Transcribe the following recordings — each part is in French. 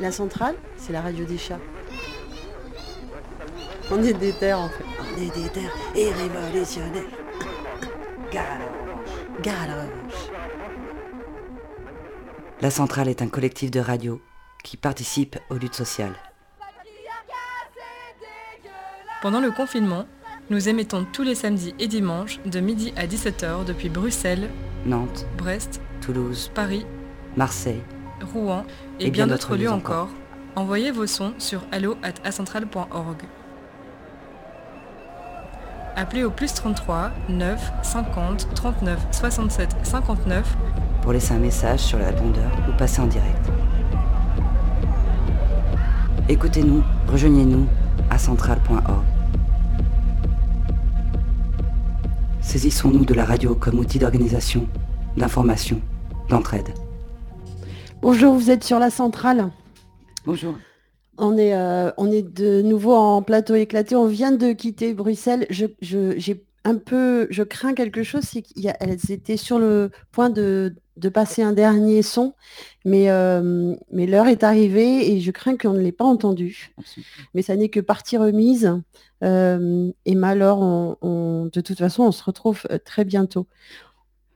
La centrale, c'est la radio des chats. On est des terres en fait. On est des terres et révolutionnaires. Gare à la La centrale est un collectif de radio qui participe aux luttes sociales. Pendant le confinement, nous émettons tous les samedis et dimanches de midi à 17h depuis Bruxelles, Nantes, Brest, Toulouse, Paris, Marseille, Rouen et, bien, d'autres lieux encore. Envoyez vos sons sur allo.acentral.org. Appelez au plus 33 9 50 39 67 59 pour laisser un message sur la répondeur ou passer en direct. Écoutez-nous, rejoignez-nous à central.org. Saisissons-nous de la radio comme outil d'organisation, d'information, d'entraide. Bonjour, vous êtes sur la centrale. Bonjour. On est, euh, on est de nouveau en plateau éclaté. On vient de quitter Bruxelles. Je, j'ai un peu, je crains quelque chose, c'est qu'elles étaient sur le point de, passer un dernier son, mais, euh, mais l'heure est arrivée et je crains qu'on ne l'ait pas entendu. Mais ça n'est que partie remise. Euh, et malheur, on, de toute façon, on se retrouve très bientôt.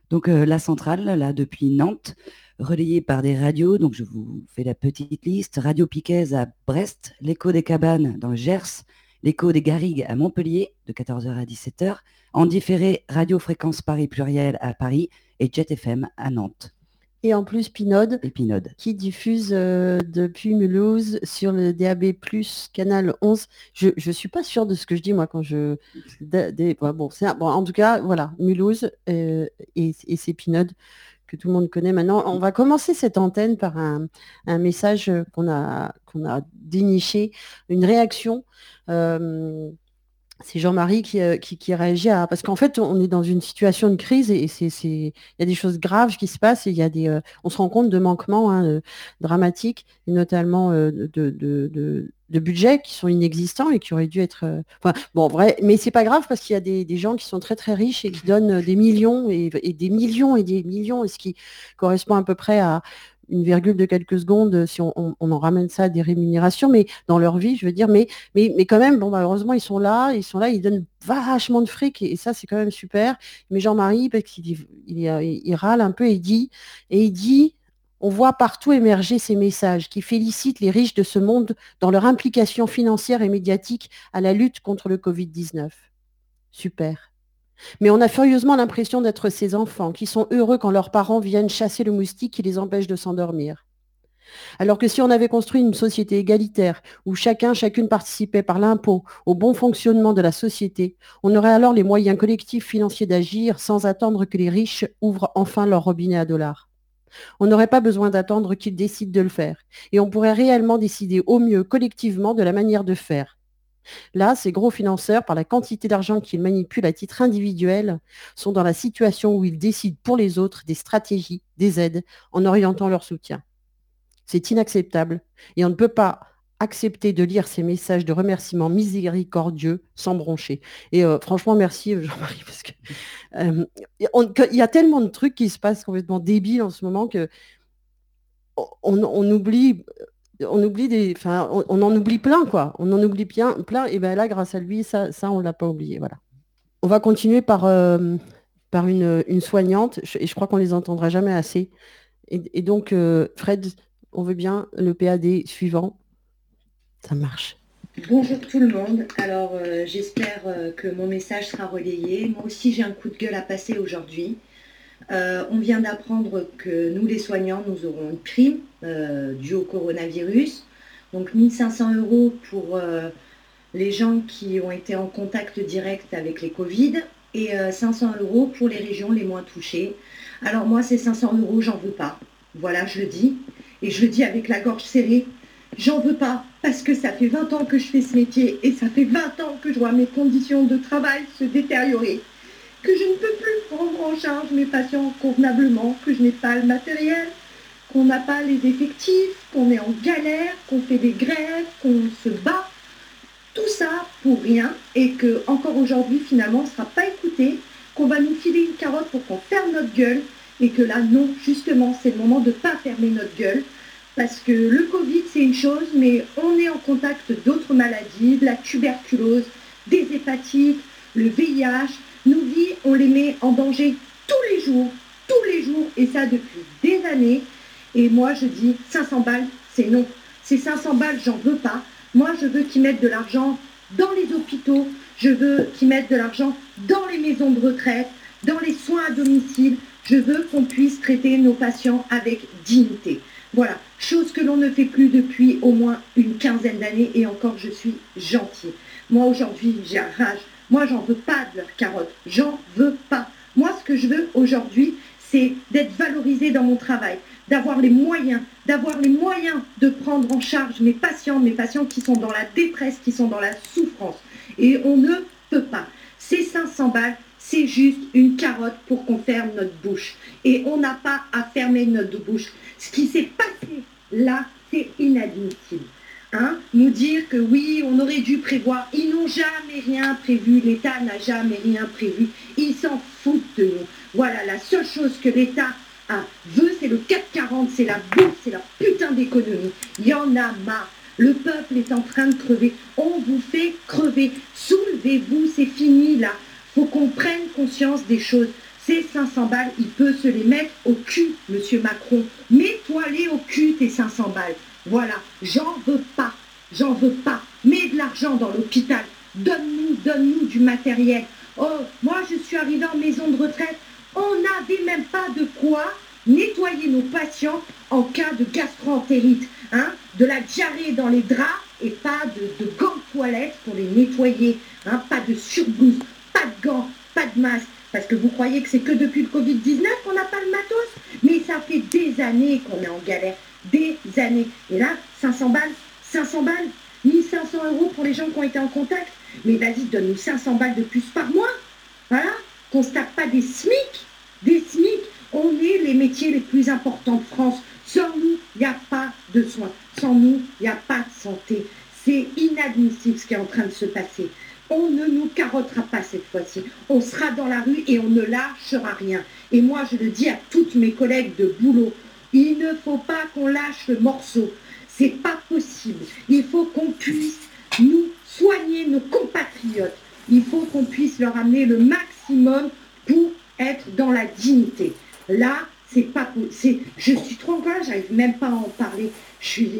Donc la centrale, là, depuis Nantes, relayée par des radios, donc je vous fais la petite liste, Radio Piquez à Brest, l'écho des cabanes dans le Gers, l'écho des Garrigues à Montpellier, de 14h à 17h, en différé Radio Fréquence Paris Pluriel à Paris et Jet FM à Nantes. Et en plus Pinode, et Pinode. qui diffuse euh, depuis Mulhouse sur le DAB+, canal 11. Je ne suis pas sûre de ce que je dis moi quand je... bon, bon, en tout cas, voilà, Mulhouse euh, et, et c'est Pinode que tout le monde connaît maintenant. On va commencer cette antenne par un, message qu'on a, qu'on a déniché, une réaction. Euh, c'est Jean-Marie euh, qui, qui, réagit à... Parce qu'en fait, on est dans une situation de crise et c'est, il y a des choses graves qui se passent et il y a des, euh, on se rend compte de manquements hein, dramatiques, et notamment de, de, budgets qui sont inexistants et qui auraient dû être... bon, vrai, mais c'est pas grave parce qu'il y a des, gens qui sont très très riches et qui donnent des millions et, des millions et des millions, et ce qui correspond à peu près à une virgule de quelques secondes si on, en ramène ça des rémunérations, mais dans leur vie, je veux dire, mais, mais, mais quand même, bon, malheureusement, ils sont là, ils sont là, ils donnent vachement de fric, et, ça, c'est quand même super. Mais Jean-Marie, parce il, râle un peu, et dit, et il dit, on voit partout émerger ces messages qui félicitent les riches de ce monde dans leur implication financière et médiatique à la lutte contre le Covid-19. Super. Mais on a furieusement l'impression d'être ces enfants qui sont heureux quand leurs parents viennent chasser le moustique qui les empêche de s'endormir. Alors que si on avait construit une société égalitaire où chacun, chacune participait par l'impôt au bon fonctionnement de la société, on aurait alors les moyens collectifs financiers d'agir sans attendre que les riches ouvrent enfin leur robinet à dollars. On n'aurait pas besoin d'attendre qu'ils décident de le faire, et on pourrait réellement décider au mieux collectivement de la manière de faire, Là, ces gros financeurs, par la quantité d'argent qu'ils manipulent à titre individuel, sont dans la situation où ils décident pour les autres des stratégies, des aides, en orientant leur soutien. C'est inacceptable et on ne peut pas accepter de lire ces messages de remerciements miséricordieux sans broncher. Et euh, franchement, merci euh, Jean-Marie, parce que euh, y a tellement de trucs qui se passent complètement débiles en ce moment que on oublie des, enfin, on, en oublie plein, quoi. On en oublie plein. Et ben là, grâce à lui, ça, ça on l'a pas oublié. On va continuer par, une, soignante, et je crois qu'on les entendra jamais assez. Et, donc, Fred, on veut bien le PAD suivant. Ça marche. Bonjour tout le monde. Alors, euh, j'espère que mon message sera relayé. Moi aussi, j'ai un coup de gueule à passer aujourd'hui. Euh, on vient d'apprendre que nous, les soignants, nous aurons une prime euh, due au coronavirus. Donc 1500 euros pour euh, les gens qui ont été en contact direct avec les Covid et 500 euros pour les régions les moins touchées. Alors moi, ces 500 euros, j'en veux pas. Voilà, je le dis. Et je le dis avec la gorge serrée. J'en veux pas parce que ça fait 20 ans que je fais ce métier et ça fait 20 ans que je vois mes conditions de travail se détériorer que je ne peux plus prendre en charge mes patients convenablement, que je n'ai pas le matériel, qu'on n'a pas les effectifs, qu'on est en galère, qu'on fait des grèves, qu'on se bat. Tout ça pour rien et que encore aujourd'hui finalement on ne sera pas écouté, qu'on va nous filer une carotte pour qu'on ferme notre gueule et que là non, justement c'est le moment de ne pas fermer notre gueule parce que le Covid, c'est une chose, mais on est en contact d'autres maladies, de la tuberculose, des hépatites, le VIH. Nos vies, on les met en danger tous les jours, tous les jours, et ça depuis des années. Et moi, je dis 500 balles, c'est non. Ces 500 balles, j'en veux pas. Moi, je veux qu'ils mettent de l'argent dans les hôpitaux, je veux qu'ils mettent de l'argent dans les maisons de retraite, dans les soins à domicile. Je veux qu'on puisse traiter nos patients avec dignité. Voilà, chose que l'on ne fait plus depuis au moins une quinzaine d'années et encore je suis gentil. Moi aujourd'hui j'ai rage. Moi j'en veux pas de leur carotte. J'en veux pas. Moi ce que je veux aujourd'hui c'est d'être valorisé dans mon travail, d'avoir les moyens, d'avoir les moyens de prendre en charge mes patients, mes patients qui sont dans la détresse, qui sont dans la souffrance. Et on ne peut pas. Ces 500 balles, c'est juste une carotte pour qu'on ferme notre bouche. Et on n'a pas à fermer notre bouche. Ce qui s'est passé là, c'est inadmissible. Hein? Nous dire que oui, on aurait dû prévoir. Ils n'ont jamais rien prévu. L'État n'a jamais rien prévu. Ils s'en foutent de nous. Voilà, la seule chose que l'État veut, c'est le 440, c'est la bourse, c'est la putain d'économie. Il y en a marre. Le peuple est en train de crever. On vous fait crever. Soulevez-vous, c'est fini là faut qu'on prenne conscience des choses. Ces 500 balles, il peut se les mettre au cul, monsieur Macron. Mets-toi-les au cul, tes 500 balles. Voilà, j'en veux pas. J'en veux pas. Mets de l'argent dans l'hôpital. Donne-nous, donne-nous du matériel. Oh, moi, je suis arrivée en maison de retraite. On n'avait même pas de quoi nettoyer nos patients en cas de gastroentérite. Hein, de la diarrhée dans les draps et pas de, gants de toilette pour les nettoyer. Hein, pas de surblouse pas de gants, pas de masque, parce que vous croyez que c'est que depuis le Covid-19 qu'on n'a pas le matos? Mais ça fait des années qu'on est en galère, des années. Et là, 500 balles, 500 balles, 1500 euros pour les gens qui ont été en contact. Mais vas-y, donne-nous 500 balles de plus par mois. Voilà, qu'on pas des SMIC, des SMIC. On est les métiers les plus importants de France. Sans nous, il n'y a pas de soins. Sans nous, il n'y a pas de santé. C'est inadmissible ce qui est en train de se passer on ne nous carottera pas cette fois-ci. On sera dans la rue et on ne lâchera rien. Et moi, je le dis à toutes mes collègues de boulot, il ne faut pas qu'on lâche le morceau. C'est pas possible. Il faut qu'on puisse nous soigner nos compatriotes. Il faut qu'on puisse leur amener le maximum pour être dans la dignité. Là, c'est pas possible. Je suis trop en colère, j'arrive même pas à en parler. Je suis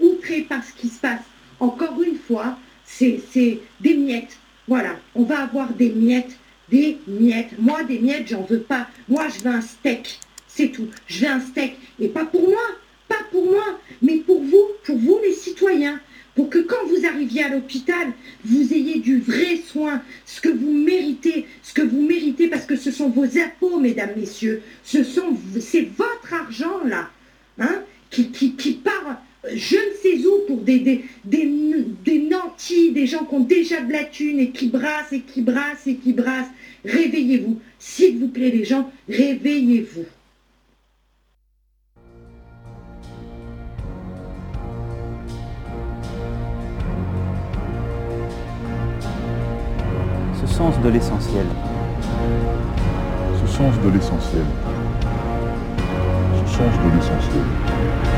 outrée par ce qui se passe. Encore une fois, c'est des miettes. Voilà, on va avoir des miettes, des miettes. Moi, des miettes, j'en veux pas. Moi, je veux un steak. C'est tout. Je veux un steak. Et pas pour moi, pas pour moi, mais pour vous, pour vous les citoyens. Pour que quand vous arriviez à l'hôpital, vous ayez du vrai soin, ce que vous méritez, ce que vous méritez, parce que ce sont vos impôts, mesdames, messieurs. C'est votre argent, là, hein, qui part je ne sais où pour des, des, des, nantis, des gens qui ont déjà de la thune et qui brassent et qui brassent et qui brassent. Réveillez-vous. S'il vous plaît les gens, réveillez-vous. Ce sens de l'essentiel. Ce sens de l'essentiel. Ce sens de l'essentiel.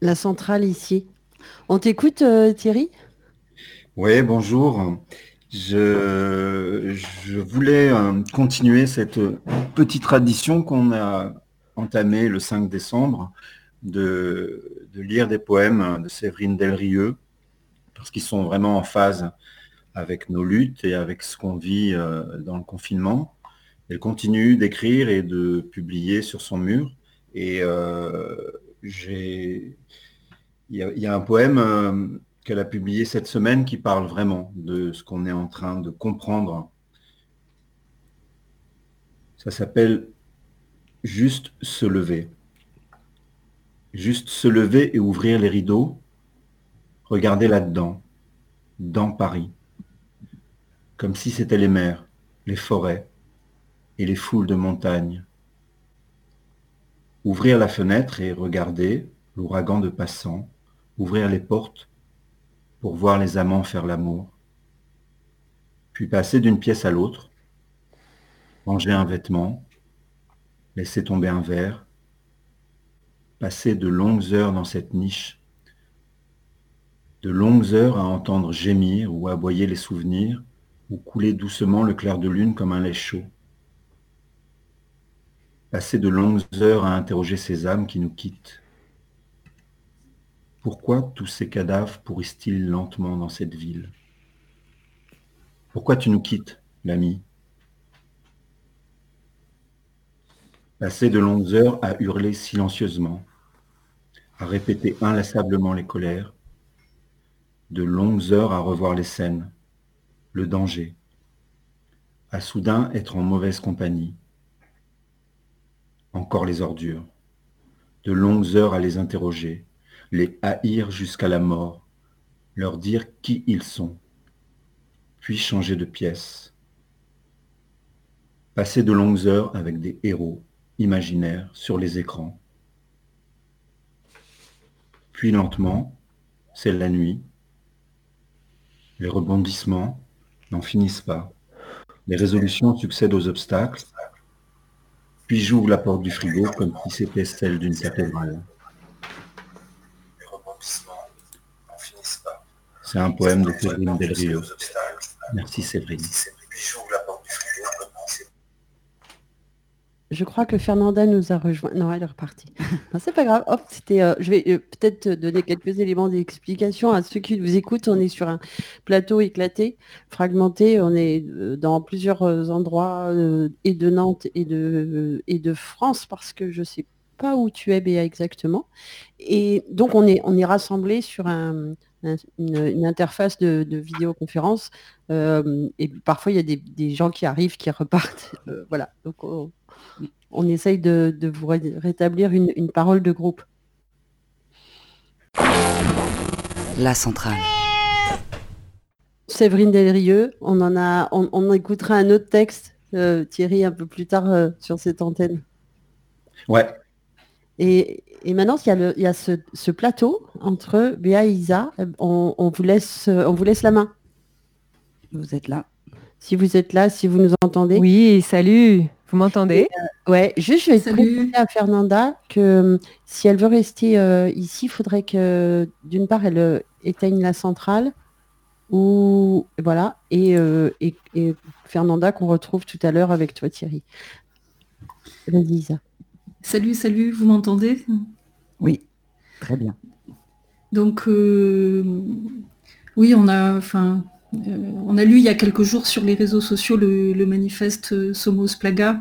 La centrale ici. On t'écoute euh, Thierry? Oui, bonjour. Je, voulais euh, continuer cette petite tradition qu'on a entamée le 5 décembre de, lire des poèmes de Séverine Delrieux parce qu'ils sont vraiment en phase avec nos luttes et avec ce qu'on vit euh, dans le confinement. Elle continue d'écrire et de publier sur son mur. Et il y, a un poème euh, qu'elle a publié cette semaine qui parle vraiment de ce qu'on est en train de comprendre. Ça s'appelle Juste se lever. Juste se lever et ouvrir les rideaux. Regardez là-dedans, dans Paris, comme si c'était les mers, les forêts, et les foules de montagnes. Ouvrir la fenêtre et regarder l'ouragan de passants, ouvrir les portes pour voir les amants faire l'amour, puis passer d'une pièce à l'autre, ranger un vêtement, laisser tomber un verre, passer de longues heures dans cette niche, de longues heures à entendre gémir ou aboyer les souvenirs, ou couler doucement le clair de lune comme un lait chaud. Passer de longues heures à interroger ces âmes qui nous quittent. Pourquoi tous ces cadavres pourrissent-ils lentement dans cette ville? Pourquoi tu nous quittes, l'ami? Passer de longues heures à hurler silencieusement, à répéter inlassablement les colères, de longues heures à revoir les scènes, le danger, à soudain être en mauvaise compagnie, encore les ordures, de longues heures à les interroger, les haïr jusqu'à la mort, leur dire qui ils sont, puis changer de pièce, passer de longues heures avec des héros imaginaires sur les écrans, puis lentement, c'est la nuit, les rebondissements, n'en finissent pas. Les résolutions succèdent aux obstacles. Puis j'ouvre la porte du frigo comme si c'était celle d'une cathédrale. C'est un poème de Séverine Delrieux. Merci Séverine. Je crois que Fernanda nous a rejoint. Non, elle est repartie. c'est pas grave. Hop, c'était. Euh, je vais euh, peut-être donner quelques éléments d'explication à ceux qui nous écoutent. On est sur un plateau éclaté, fragmenté. On est euh, dans plusieurs endroits et de Nantes et de et de France parce que je sais pas où tu es, Béa, exactement. Et donc on est on est rassemblés sur un, une, interface de, vidéoconférence. et parfois, il y a des, gens qui arrivent, qui repartent. voilà. Donc, on essaye de, vous rétablir une, parole de groupe. La centrale. Séverine Delrieux, on en a, on, écoutera un autre texte, euh, Thierry, un peu plus tard euh, sur cette antenne. Ouais. Et, maintenant, il y a, ce, plateau entre Béa et Isa. On, vous laisse, on vous laisse la main. Vous êtes là. Si vous êtes là, si vous nous entendez. Oui, salut. Vous m'entendez? Euh, Ouais, juste je vais préciser à Fernanda que euh, si elle veut rester euh, ici, il faudrait que d'une part elle éteigne la centrale ou voilà et, Fernanda qu'on retrouve tout à l'heure avec toi Thierry. Lisa. Salut, salut, vous m'entendez? Oui, très bien. Donc oui, on a enfin euh, on a lu il y a quelques jours sur les réseaux sociaux le, manifeste euh, Somos Plaga.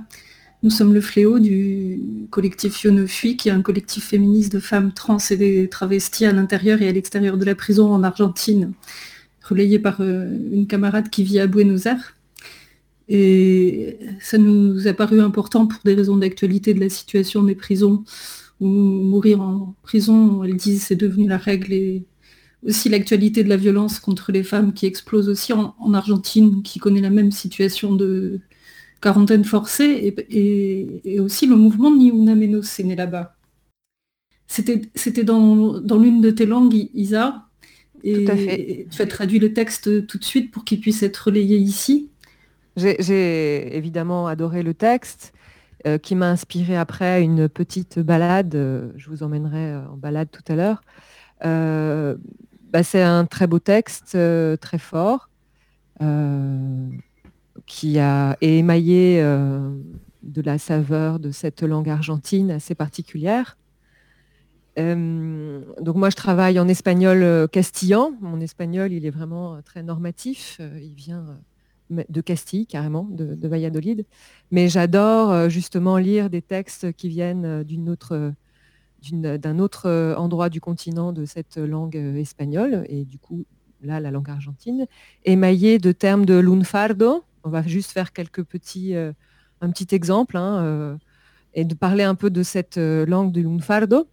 Nous sommes le fléau du collectif Yo qui est un collectif féministe de femmes trans et des travestis à l'intérieur et à l'extérieur de la prison en Argentine, relayé par euh, une camarade qui vit à Buenos Aires. Et ça nous a paru important pour des raisons d'actualité de la situation des prisons, où mourir en prison, elles disent, c'est devenu la règle et aussi l'actualité de la violence contre les femmes qui explose aussi en, Argentine, qui connaît la même situation de quarantaine forcée, et, aussi le mouvement de Ni Una Menos est né là-bas. C'était dans, l'une de tes langues, Isa, et tu as traduit le texte tout de suite pour qu'il puisse être relayé ici. J'ai évidemment adoré le texte. Euh, qui m'a inspiré après une petite balade, euh, je vous emmènerai euh, en balade tout à l'heure, bah, c'est un très beau texte, euh, très fort, euh, qui a émaillé euh, de la saveur de cette langue argentine assez particulière. donc moi, je travaille en espagnol castillan. Mon espagnol, il est vraiment très normatif. il vient de Castille, carrément, de, Valladolid. Mais j'adore justement lire des textes qui viennent d'une autre d'un autre euh, endroit du continent de cette langue euh, espagnole, et du coup, là, la langue argentine, émaillée de termes de lunfardo. On va juste faire quelques petits, euh, un petit exemple, hein, et de parler un peu de cette langue de lunfardo,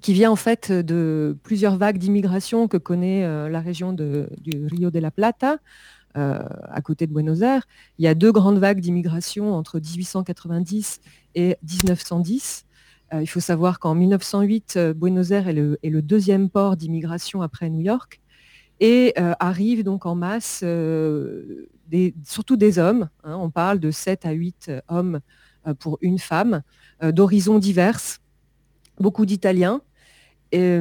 qui vient en fait de plusieurs vagues d'immigration que connaît la région du Rio de la Plata, à côté de Buenos Aires. Il y a deux grandes vagues d'immigration entre 1890 et 1910 il faut savoir qu'en 1908, Buenos Aires est le, deuxième port d'immigration après New York et arrive donc en masse, surtout des hommes. Hein. on parle de 7 à 8 hommes pour une femme, d'horizons diverses, beaucoup d'Italiens. Et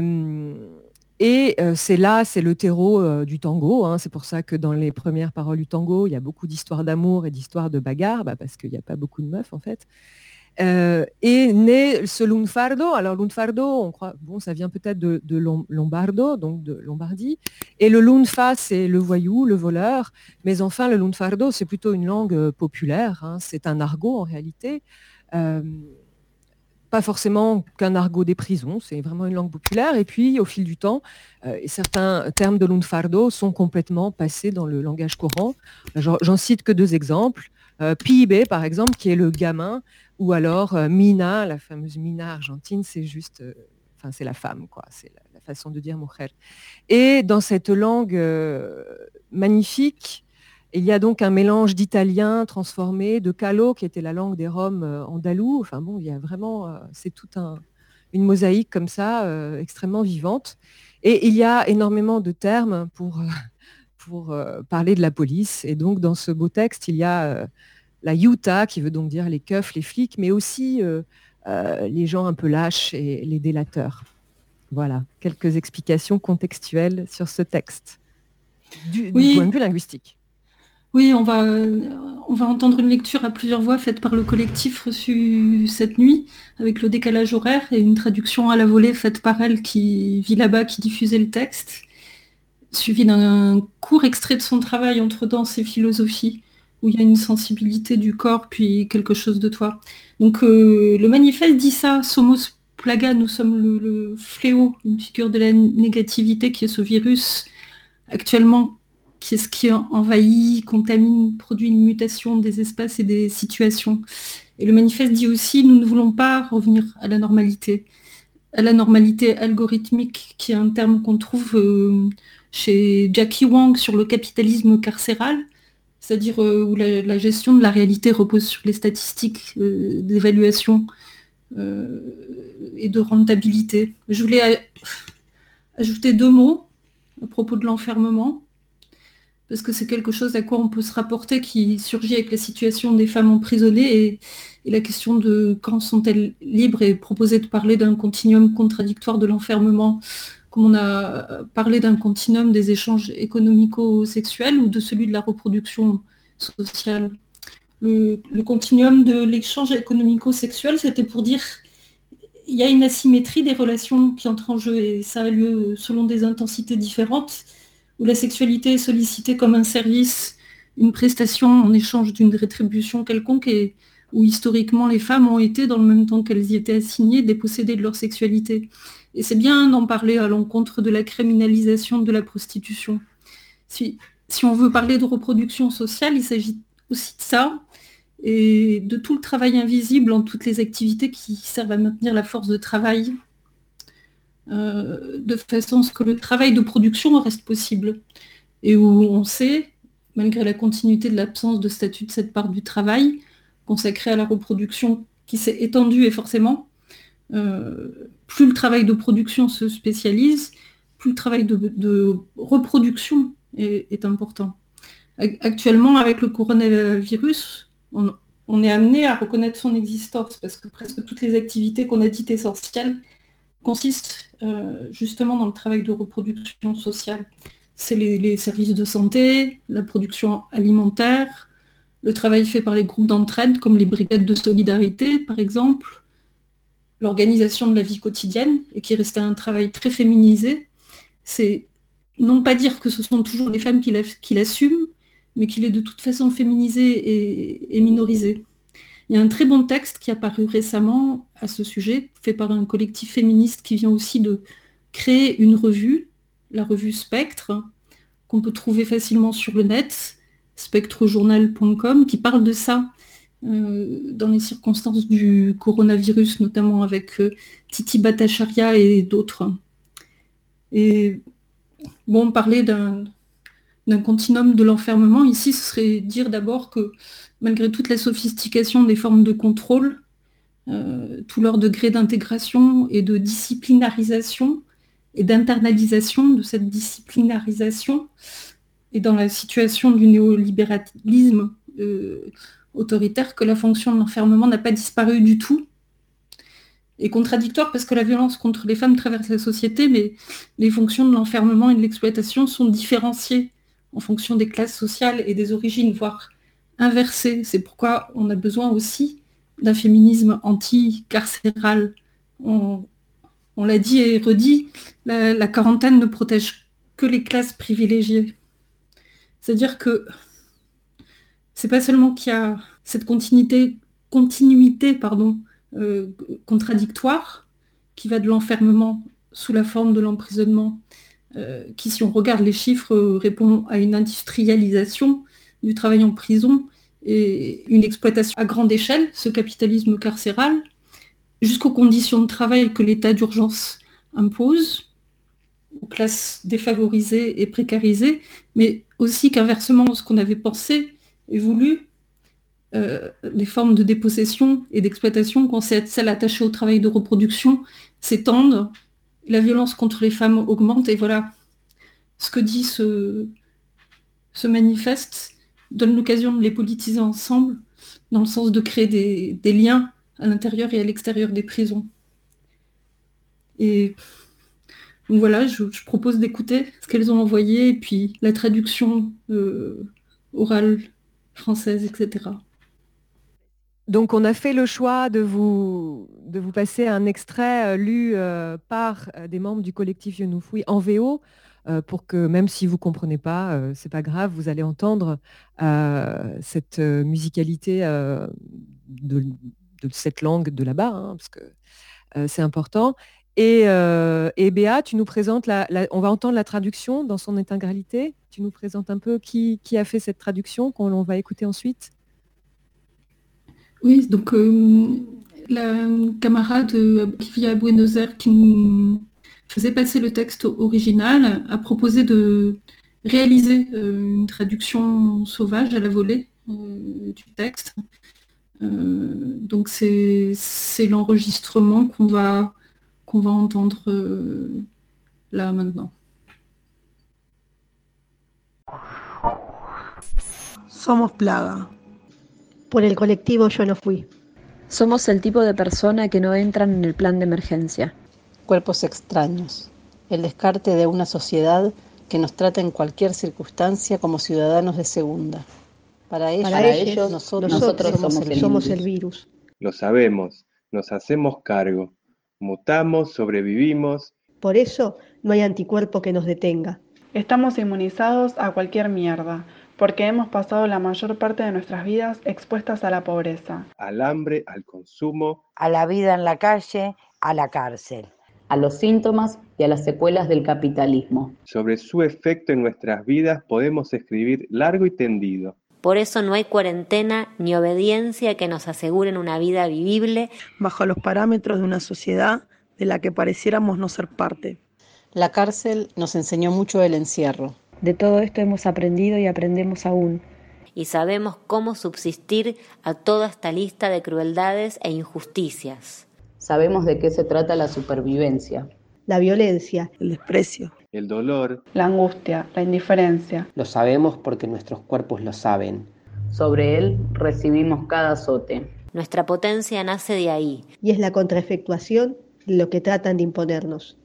euh, c'est là, c'est le terreau euh, du tango. Hein. C'est pour ça que dans les premières paroles du tango, il y a beaucoup d'histoires d'amour et d'histoires de bagarre, bah, parce qu'il n'y a pas beaucoup de meufs en fait. Euh, et né ce lunfardo. Alors lunfardo, on croit, bon, ça vient peut-être de, Lombardo, donc de Lombardie. Et le lunfa, c'est le voyou, le voleur. Mais enfin, le lunfardo, c'est plutôt une langue populaire. Hein. C'est un argot en réalité pas forcément qu'un argot des prisons, c'est vraiment une langue populaire. Et puis, au fil du temps, euh, certains termes de lunfardo sont complètement passés dans le langage courant. J'en cite que deux exemples. Euh, par exemple, qui est le gamin, ou alors euh, Mina, la fameuse Mina argentine, c'est juste, enfin, c'est la femme, quoi. C'est la, la, façon de dire mujer. Et dans cette langue magnifique, il y a donc un mélange d'italien transformé, de calo, qui était la langue des Roms euh, andalous. Enfin bon, il y a vraiment, euh, c'est toute une mosaïque comme ça, euh, extrêmement vivante. Et il y a énormément de termes pour, pour parler de la police. Et donc dans ce beau texte, il y a la yuta, qui veut donc dire les keufs, les flics, mais aussi les gens un peu lâches et les délateurs. Voilà, quelques explications contextuelles sur ce texte, du point de vue linguistique. Oui, on va, entendre une lecture à plusieurs voix faite par le collectif reçu cette nuit, avec le décalage horaire et une traduction à la volée faite par elle qui vit là-bas, qui diffusait le texte, suivi d'un court extrait de son travail entre danse et philosophie, où il y a une sensibilité du corps, puis quelque chose de toi. Donc euh, le manifeste dit ça, Somos Plaga, nous sommes le fléau, une figure de la négativité qui est ce virus actuellement qui ce qui envahit, contamine, produit une mutation des espaces et des situations. Et le manifeste dit aussi, nous ne voulons pas revenir à la normalité, à la normalité algorithmique, qui est un terme qu'on trouve euh, chez Jackie Wang sur le capitalisme carcéral, c'est-à-dire euh, où la, gestion de la réalité repose sur les statistiques euh, d'évaluation et de rentabilité. Je voulais ajouter deux mots à propos de l'enfermement parce que c'est quelque chose à quoi on peut se rapporter qui surgit avec la situation des femmes emprisonnées et, la question de quand sont-elles libres et proposer de parler d'un continuum contradictoire de l'enfermement, comme on a parlé d'un continuum des échanges économico-sexuels ou de celui de la reproduction sociale. Le, le continuum de l'échange économico-sexuel, c'était pour dire il y a une asymétrie des relations qui entrent en jeu et ça a lieu selon des intensités différentes où la sexualité est sollicitée comme un service, une prestation en échange d'une rétribution quelconque et où historiquement les femmes ont été, dans le même temps qu'elles y étaient assignées, dépossédées de leur sexualité. Et c'est bien d'en parler à l'encontre de la criminalisation de la prostitution. Si, on veut parler de reproduction sociale, il s'agit aussi de ça, et de tout le travail invisible en toutes les activités qui servent à maintenir la force de travail euh, de façon à ce que le travail de production reste possible. Et où on sait, malgré la continuité de l'absence de statut de cette part du travail, consacré à la reproduction qui s'est étendue et forcément, euh, plus le travail de production se spécialise, plus le travail de, reproduction est, important. Actuellement, avec le coronavirus, on, on, est amené à reconnaître son existence parce que presque toutes les activités qu'on a dites essentielles consiste euh, justement dans le travail de reproduction sociale. C'est les, services de santé, la production alimentaire, le travail fait par les groupes d'entraide, comme les brigades de solidarité, par exemple, l'organisation de la vie quotidienne, et qui reste un travail très féminisé. C'est non pas dire que ce sont toujours les femmes qui l'assument, mais qu'il est de toute façon féminisé et minorisé. Il y a un très bon texte qui est apparu récemment à ce sujet, fait par un collectif féministe qui vient aussi de créer une revue, la revue Spectre, qu'on peut trouver facilement sur le net, spectrejournal.com, qui parle de ça euh, dans les circonstances du coronavirus, notamment avec euh, Titi Bhattacharya et d'autres. Et bon, parler d'un continuum de l'enfermement, ici, ce serait dire d'abord que malgré toute la sophistication des formes de contrôle, tout leur degré d'intégration et de disciplinarisation et d'internalisation de cette disciplinarisation et dans la situation du néolibéralisme autoritaire que la fonction de l'enfermement n'a pas disparu du tout. Est contradictoire parce que la violence contre les femmes traverse la société, mais les fonctions de l'enfermement et de l'exploitation sont différenciées en fonction des classes sociales et des origines, voire inversées. C'est pourquoi on a besoin aussi d'un féminisme anti-carcéral. On, l'a dit et redit, la, quarantaine ne protège que les classes privilégiées. C'est-à-dire que c'est pas seulement qu'il y a cette continuité, continuité pardon, euh, contradictoire qui va de l'enfermement sous la forme de l'emprisonnement, euh, qui, si on regarde les chiffres, répond à une industrialisation du travail en prison et une exploitation à grande échelle, ce capitalisme carcéral, jusqu'aux conditions de travail que l'état d'urgence impose aux classes défavorisées et précarisées, mais aussi qu'inversement, ce qu'on avait pensé et voulu euh, les formes de dépossession et d'exploitation, quand celles attachées au travail de reproduction s'étendent, la violence contre les femmes augmente. Et voilà, ce que dit ce, ce manifeste donne l'occasion de les politiser ensemble, dans le sens de créer des, liens à l'intérieur et à l'extérieur des prisons. Et voilà, je, propose d'écouter ce qu'elles ont envoyé, et puis la traduction euh, orale française, etc. Donc, on a fait le choix de vous, de vous passer un extrait euh, lu euh, par euh, des membres du collectif Yenoufoui en VO, pour que même si vous ne comprenez pas, c'est pas grave, vous allez entendre cette musicalité de, cette langue de là-bas, hein, parce que c'est important. Et, Béa, tu nous présentes, la, on va entendre la traduction dans son intégralité. Tu nous présentes un peu qui, qui a fait cette traduction qu'on va écouter ensuite? Oui, donc la camarade euh, qui vit à Buenos Aires qui nous faisait passer le texte original a proposé de réaliser euh, une traduction sauvage à la volée du texte. donc c'est l'enregistrement qu'on va, qu'on va entendre là maintenant. Somos plaga. Por el colectivo Yo no fui. Somos el tipo de persona que no entran en el plan de emergencia. Cuerpos extraños. El descarte de una sociedad que nos trata en cualquier circunstancia como ciudadanos de segunda. Para ellos, nosotros, somos, el virus. Lo sabemos, nos hacemos cargo. Mutamos, sobrevivimos. Por eso no hay anticuerpo que nos detenga. Estamos inmunizados a cualquier mierda porque hemos pasado la mayor parte de nuestras vidas expuestas a la pobreza, al hambre, al consumo, a la vida en la calle, a la cárcel, a los síntomas y a las secuelas del capitalismo. Sobre su efecto en nuestras vidas podemos escribir largo y tendido. Por eso no hay cuarentena ni obediencia que nos aseguren una vida vivible bajo los parámetros de una sociedad de la que pareciéramos no ser parte. La cárcel nos enseñó mucho del encierro, de todo esto hemos aprendido y aprendemos aún. Y sabemos cómo subsistir a toda esta lista de crueldades e injusticias. Sabemos de qué se trata la supervivencia. La violencia, el desprecio, el dolor, la angustia, la indiferencia. Lo sabemos porque nuestros cuerpos lo saben. Sobre él recibimos cada azote. Nuestra potencia nace de ahí. Y es la contraefectuación de lo que tratan de imponernos.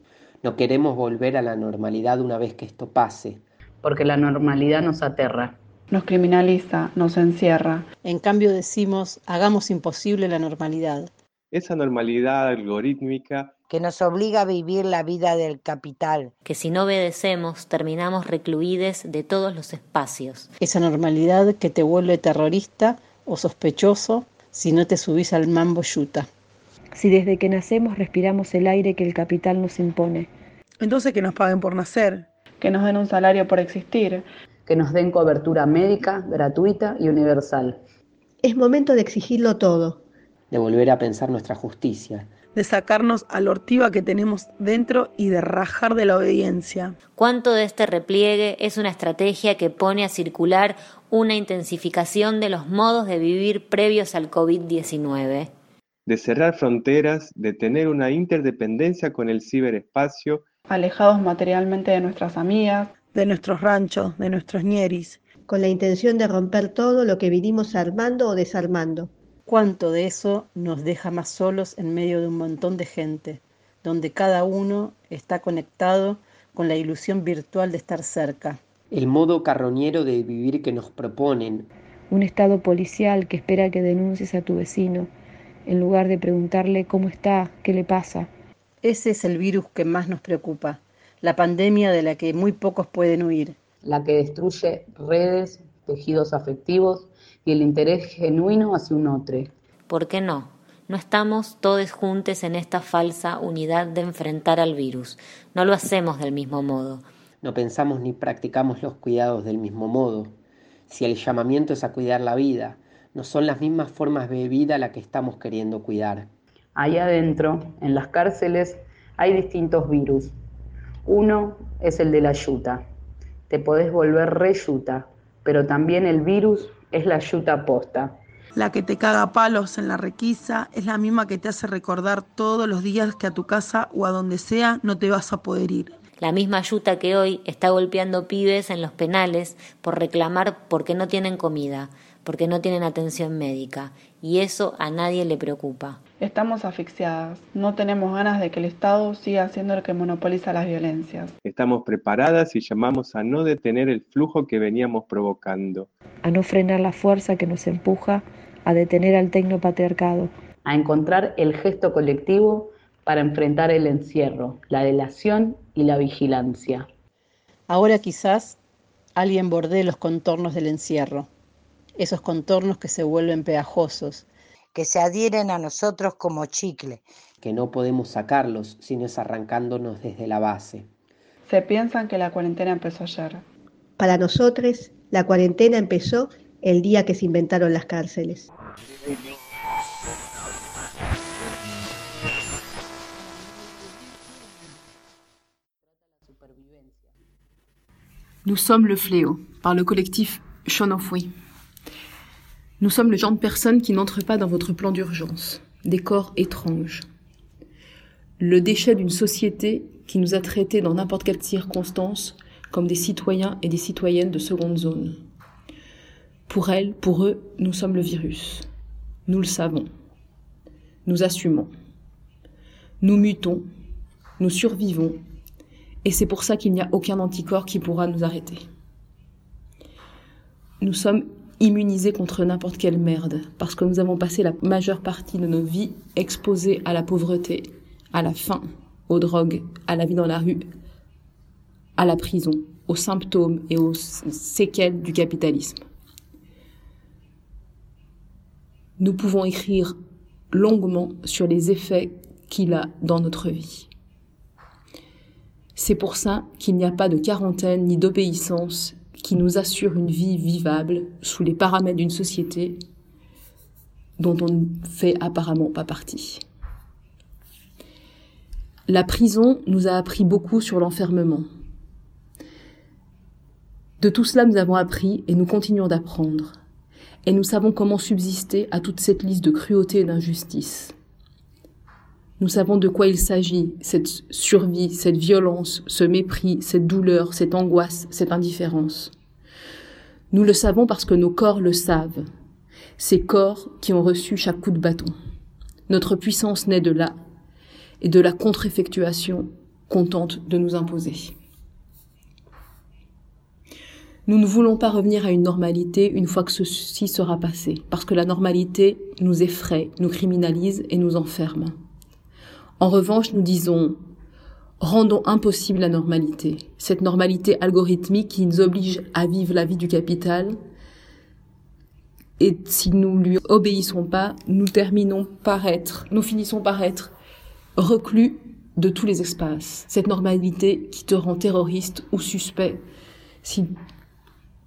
No queremos volver a la normalidad una vez que esto pase porque la normalidad nos aterra. Nos criminaliza, nos encierra. En cambio decimos, hagamos imposible la normalidad. Esa normalidad algorítmica que nos obliga a vivir la vida del capital. Que si no obedecemos terminamos recluides de todos los espacios. Esa normalidad que te vuelve terrorista o sospechoso si no te subís al mambo yuta. Si desde que nacemos respiramos el aire que el capital nos impone. Entonces que nos paguen por nacer, que nos den un salario por existir, que nos den cobertura médica, gratuita y universal. Es momento de exigirlo todo. De volver a pensar nuestra justicia. De sacarnos a la ortiva que tenemos dentro y de rajar de la obediencia. ¿Cuánto de este repliegue es una estrategia que pone a circular una intensificación de los modos de vivir previos al COVID-19? de cerrar fronteras, de tener una interdependencia con el ciberespacio. Alejados materialmente de nuestras amigas, de nuestros ranchos, de nuestros ñeris. Con la intención de romper todo lo que vinimos armando o desarmando. ¿Cuánto de eso nos deja más solos en medio de un montón de gente, donde cada uno está conectado con la ilusión virtual de estar cerca? El modo carroñero de vivir que nos proponen. Un estado policial que espera que denuncies a tu vecino, en lugar de preguntarle cómo está, qué le pasa. Ese es el virus que más nos preocupa, la pandemia de la que muy pocos pueden huir. La que destruye redes, tejidos afectivos y el interés genuino hacia un otro. ¿Por qué no? No estamos todos juntos en esta falsa unidad de enfrentar al virus. No lo hacemos del mismo modo. No pensamos ni practicamos los cuidados del mismo modo. Si el llamamiento es a cuidar la vida, no son las mismas formas de vida la que estamos queriendo cuidar. Ahí adentro, en las cárceles, hay distintos virus. Uno es el de la yuta. Te podés volver re yuta, pero también el virus es la yuta posta. La que te caga palos en la requisa es la misma que te hace recordar todos los días que a tu casa o a donde sea no te vas a poder ir. La misma yuta que hoy está golpeando pibes en los penales por reclamar porque no tienen comida, porque no tienen atención médica, y eso a nadie le preocupa. Estamos asfixiadas, no tenemos ganas de que el Estado siga siendo el que monopoliza las violencias. Estamos preparadas y llamamos a no detener el flujo que veníamos provocando. A no frenar la fuerza que nos empuja a detener al tecnopatriarcado. A encontrar el gesto colectivo para enfrentar el encierro, la delación y la vigilancia. Ahora quizás alguien bordee los contornos del encierro, esos contornos que se vuelven pegajosos, que se adhieren a nosotros como chicle. Que no podemos sacarlos si no es arrancándonos desde la base. Se piensan que la cuarentena empezó ayer. Para nosotros, la cuarentena empezó el día que se inventaron las cárceles. Nous sommes le fléau, par le collectif Chonofoui. Nous sommes le genre de personnes qui n'entrent pas dans votre plan d'urgence, des corps étranges. Le déchet d'une société qui nous a traités dans n'importe quelle circonstance comme des citoyens et des citoyennes de seconde zone. Pour elles, pour eux, nous sommes le virus. Nous le savons. Nous assumons. Nous mutons. Nous survivons. Et c'est pour ça qu'il n'y a aucun anticorps qui pourra nous arrêter. Nous sommes immunisés contre n'importe quelle merde, parce que nous avons passé la majeure partie de nos vies exposés à la pauvreté, à la faim, aux drogues, à la vie dans la rue, à la prison, aux symptômes et aux séquelles du capitalisme. Nous pouvons écrire longuement sur les effets qu'il a dans notre vie. C'est pour ça qu'il n'y a pas de quarantaine ni d'obéissance qui nous assure une vie vivable sous les paramètres d'une société dont on ne fait apparemment pas partie. La prison nous a appris beaucoup sur l'enfermement. De tout cela, nous avons appris et nous continuons d'apprendre. Et nous savons comment subsister à toute cette liste de cruauté et d'injustice. Nous savons de quoi il s'agit, cette survie, cette violence, ce mépris, cette douleur, cette angoisse, cette indifférence. Nous le savons parce que nos corps le savent, ces corps qui ont reçu chaque coup de bâton. Notre puissance naît de là et de la contre-effectuation qu'on tente de nous imposer. Nous ne voulons pas revenir à une normalité une fois que ceci sera passé, parce que la normalité nous effraie, nous criminalise et nous enferme. En revanche, nous disons rendons impossible la normalité, cette normalité algorithmique qui nous oblige à vivre la vie du capital. Et si nous lui obéissons pas, nous terminons par être, nous finissons par être reclus de tous les espaces. Cette normalité qui te rend terroriste ou suspect si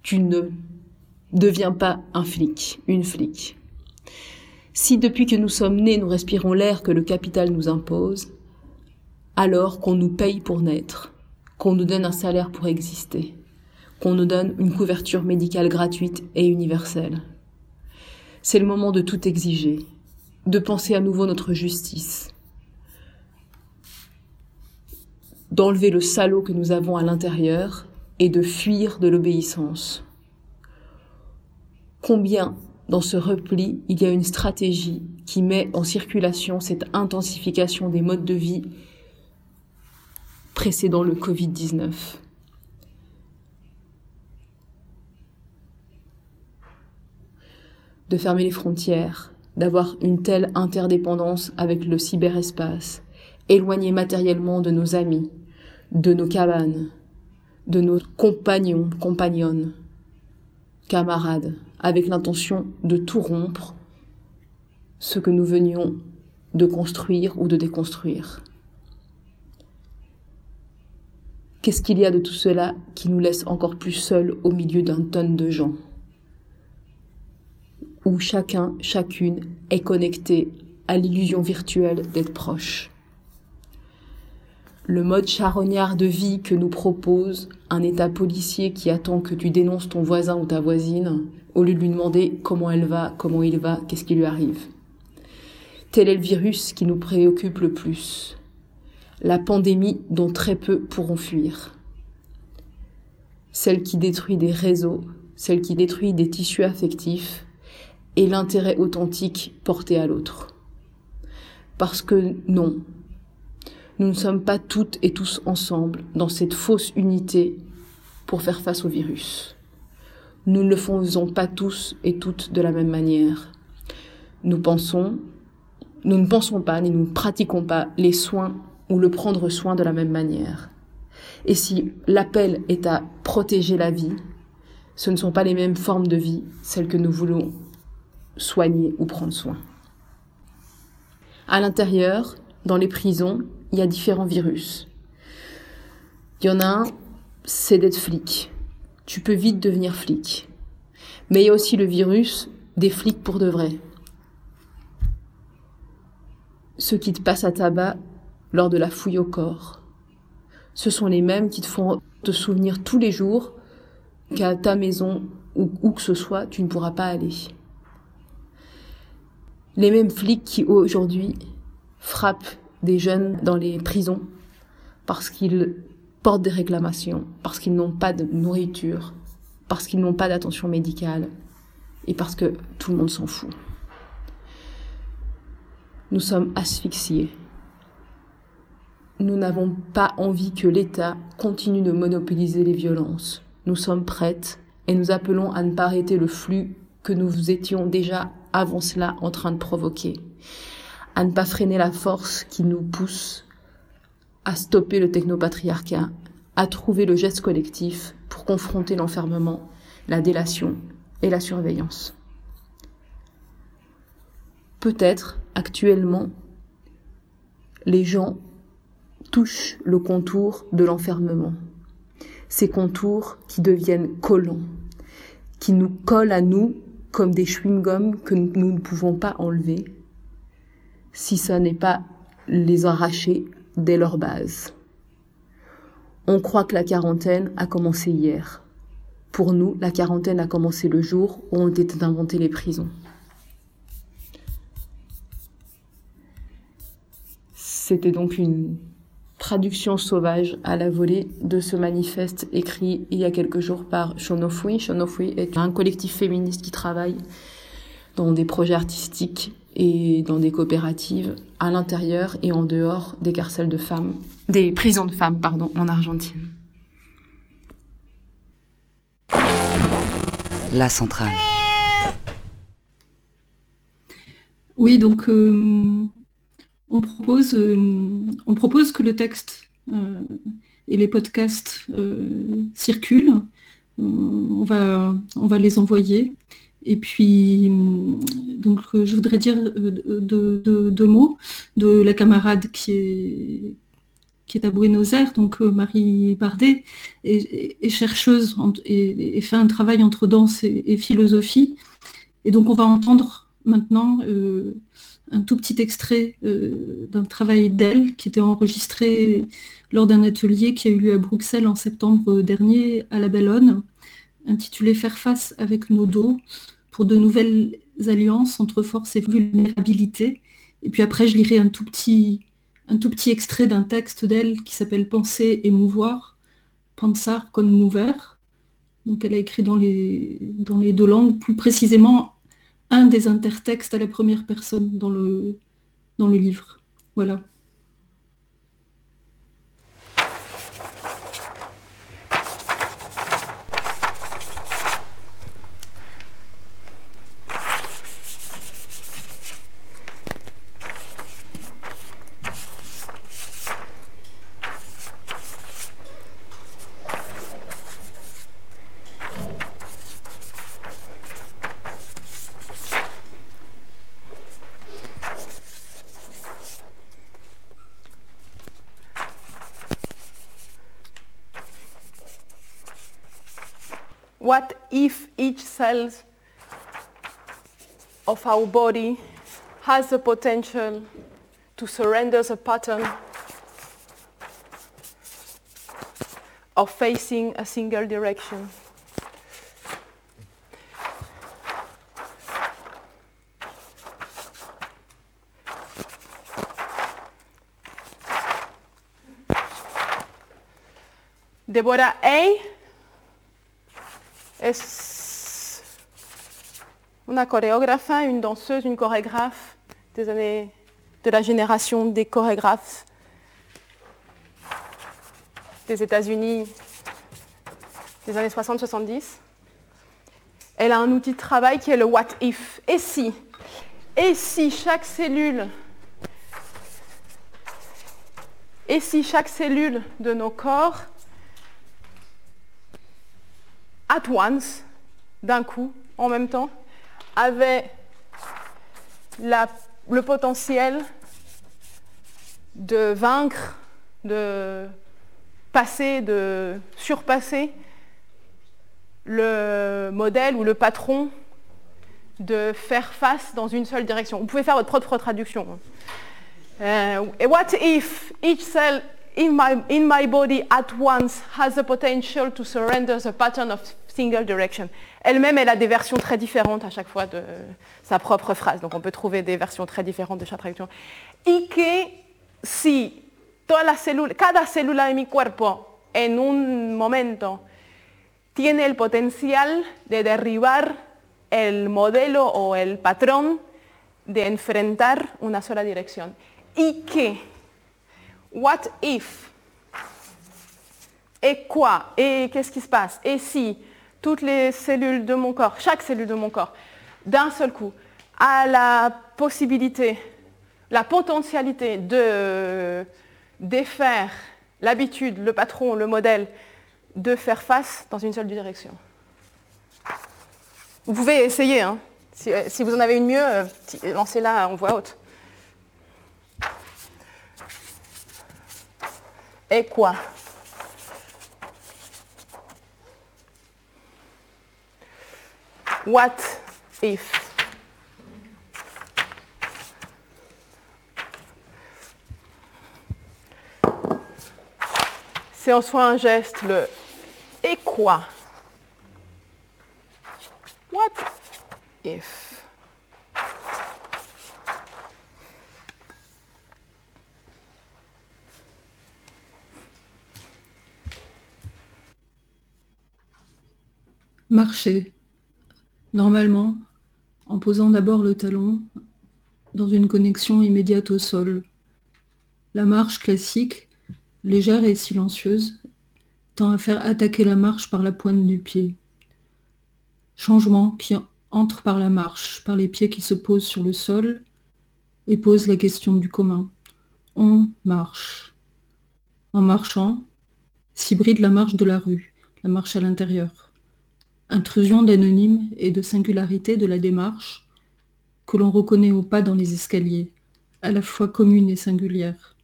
tu ne deviens pas un flic, une flic. Si depuis que nous sommes nés, nous respirons l'air que le capital nous impose, alors qu'on nous paye pour naître, qu'on nous donne un salaire pour exister, qu'on nous donne une couverture médicale gratuite et universelle. C'est le moment de tout exiger, de penser à nouveau notre justice, d'enlever le salaud que nous avons à l'intérieur et de fuir de l'obéissance. Combien dans ce repli il y a une stratégie qui met en circulation cette intensification des modes de vie précédant le Covid-19 de fermer les frontières, d'avoir une telle interdépendance avec le cyberespace, éloigné matériellement de nos amis, de nos cabanes, de nos compagnons, compagnonnes, camarades, avec l'intention de tout rompre, ce que nous venions de construire ou de déconstruire. Qu'est-ce qu'il y a de tout cela qui nous laisse encore plus seuls au milieu d'un tonne de gens? Où chacun, chacune est connecté à l'illusion virtuelle d'être proche. Le mode charognard de vie que nous propose un État policier qui attend que tu dénonces ton voisin ou ta voisine, au lieu de lui demander comment elle va, comment il va, qu'est-ce qui lui arrive. Tel est le virus qui nous préoccupe le plus. La pandémie dont très peu pourront fuir. Celle qui détruit des réseaux, celle qui détruit des tissus affectifs, et l'intérêt authentique porté à l'autre. Parce que non, nous ne sommes pas toutes et tous ensemble dans cette fausse unité pour faire face au virus. Nous ne le faisons pas tous et toutes de la même manière. Nous pensons, nous ne pensons pas ni nous ne pratiquons pas les soins ou le prendre soin de la même manière. Et si l'appel est à protéger la vie, ce ne sont pas les mêmes formes de vie, celles que nous voulons soigner ou prendre soin. À l'intérieur, dans les prisons, il y a différents virus. Il y en a un, c'est d'être flic. Tu peux vite devenir flic. Mais il y a aussi le virus des flics pour de vrai. Ceux qui te passent à tabac lors de la fouille au corps. Ce sont les mêmes qui te font te souvenir tous les jours qu'à ta maison ou où que ce soit, tu ne pourras pas aller les mêmes flics qui aujourd'hui frappent des jeunes dans les prisons parce qu'ils portent des réclamations, parce qu'ils n'ont pas de nourriture, parce qu'ils n'ont pas d'attention médicale et parce que tout le monde s'en fout. Nous sommes asphyxiés. Nous n'avons pas envie que l'État continue de monopoliser les violences. Nous sommes prêtes et nous appelons à ne pas arrêter le flux que nous étions déjà avant cela en train de provoquer, à ne pas freiner la force qui nous pousse à stopper le technopatriarcat, à trouver le geste collectif pour confronter l'enfermement, la délation et la surveillance. Peut-être actuellement, les gens touchent le contour de l'enfermement, ces contours qui deviennent collants, qui nous collent à nous comme des chewing-gums que nous ne pouvons pas enlever si ça n'est pas les arracher dès leur base. On croit que la quarantaine a commencé hier. Pour nous, la quarantaine a commencé le jour où ont été inventées les prisons. C'était donc une traduction sauvage à la volée de ce manifeste écrit il y a quelques jours par Shonofui. Shonofui est un collectif féministe qui travaille dans des projets artistiques et dans des coopératives à l'intérieur et en dehors des carcelles de femmes, des prisons de femmes, pardon, en Argentine. La centrale. Oui, donc euh, on propose, euh, on propose que le texte euh, et les podcasts euh, circulent. On va, on va les envoyer. Et puis, donc, je voudrais dire deux, mots de la camarade qui est, qui est à Buenos Aires, donc Marie Bardet, est, chercheuse et, fait un travail entre danse et, philosophie. Et donc, on va entendre maintenant un tout petit extrait euh, d'un travail d'elle qui était enregistré lors d'un atelier qui a eu lieu à Bruxelles en septembre dernier à la Bellone, intitulé Faire face avec nos dos pour de nouvelles alliances entre force et vulnérabilité. Et puis après, je lirai un tout petit, un tout petit extrait d'un texte d'elle qui s'appelle Penser et mouvoir, Pensar con mover. Donc elle a écrit dans les, dans les deux langues, plus précisément un des intertextes à la première personne dans le, dans le livre. Voilà. What if each cell of our body has the potential to surrender the pattern of facing a single direction. Deborah A est una chorégraphe, une danseuse, une chorégraphe des années de la génération des chorégraphes des États-Unis des années 60-70. Elle a un outil de travail qui est le what if. Et si? Et si chaque cellule Et si chaque cellule de nos corps at once, d'un coup, en même temps, avait le potentiel de vaincre, de passer, de surpasser le modèle ou le patron de faire face dans une seule direction. Vous pouvez faire votre propre traduction. Uh, what if each cell in my, in my body at once has the potential to surrender the pattern of single direction. Elle-même, elle a des versions très différentes à chaque fois de sa propre phrase. Donc on peut trouver des versions très différentes de chaque traduction. Y que si toda la célula, cada célula de mi cuerpo en un momento tiene el potencial de derribar el modelo o el patrón de enfrentar una sola dirección. Y que What if Et quoi Et qu'est-ce qui se passe? Et si toutes les cellules de mon corps, chaque cellule de mon corps, d'un seul coup, a la possibilité, la potentialité de défaire l'habitude, le patron, le modèle, de faire face dans une seule direction. Vous pouvez essayer, hein. si, si, vous en avez une mieux, euh, lancez-la en voix haute. et quoi? What if? C'est en soi un geste, le et quoi What if? Marcher. Normalement, en posant d'abord le talon dans une connexion immédiate au sol. La marche classique, légère et silencieuse, tend à faire attaquer la marche par la pointe du pied. Changement qui entre par la marche, par les pieds qui se posent sur le sol et pose la question du commun. On marche. En marchant, s'hybride la marche de la rue, la marche à l'intérieur intrusion d'anonyme et de singularité de la démarche que l'on reconnaît au pas dans les escaliers, à la fois commune et singulière.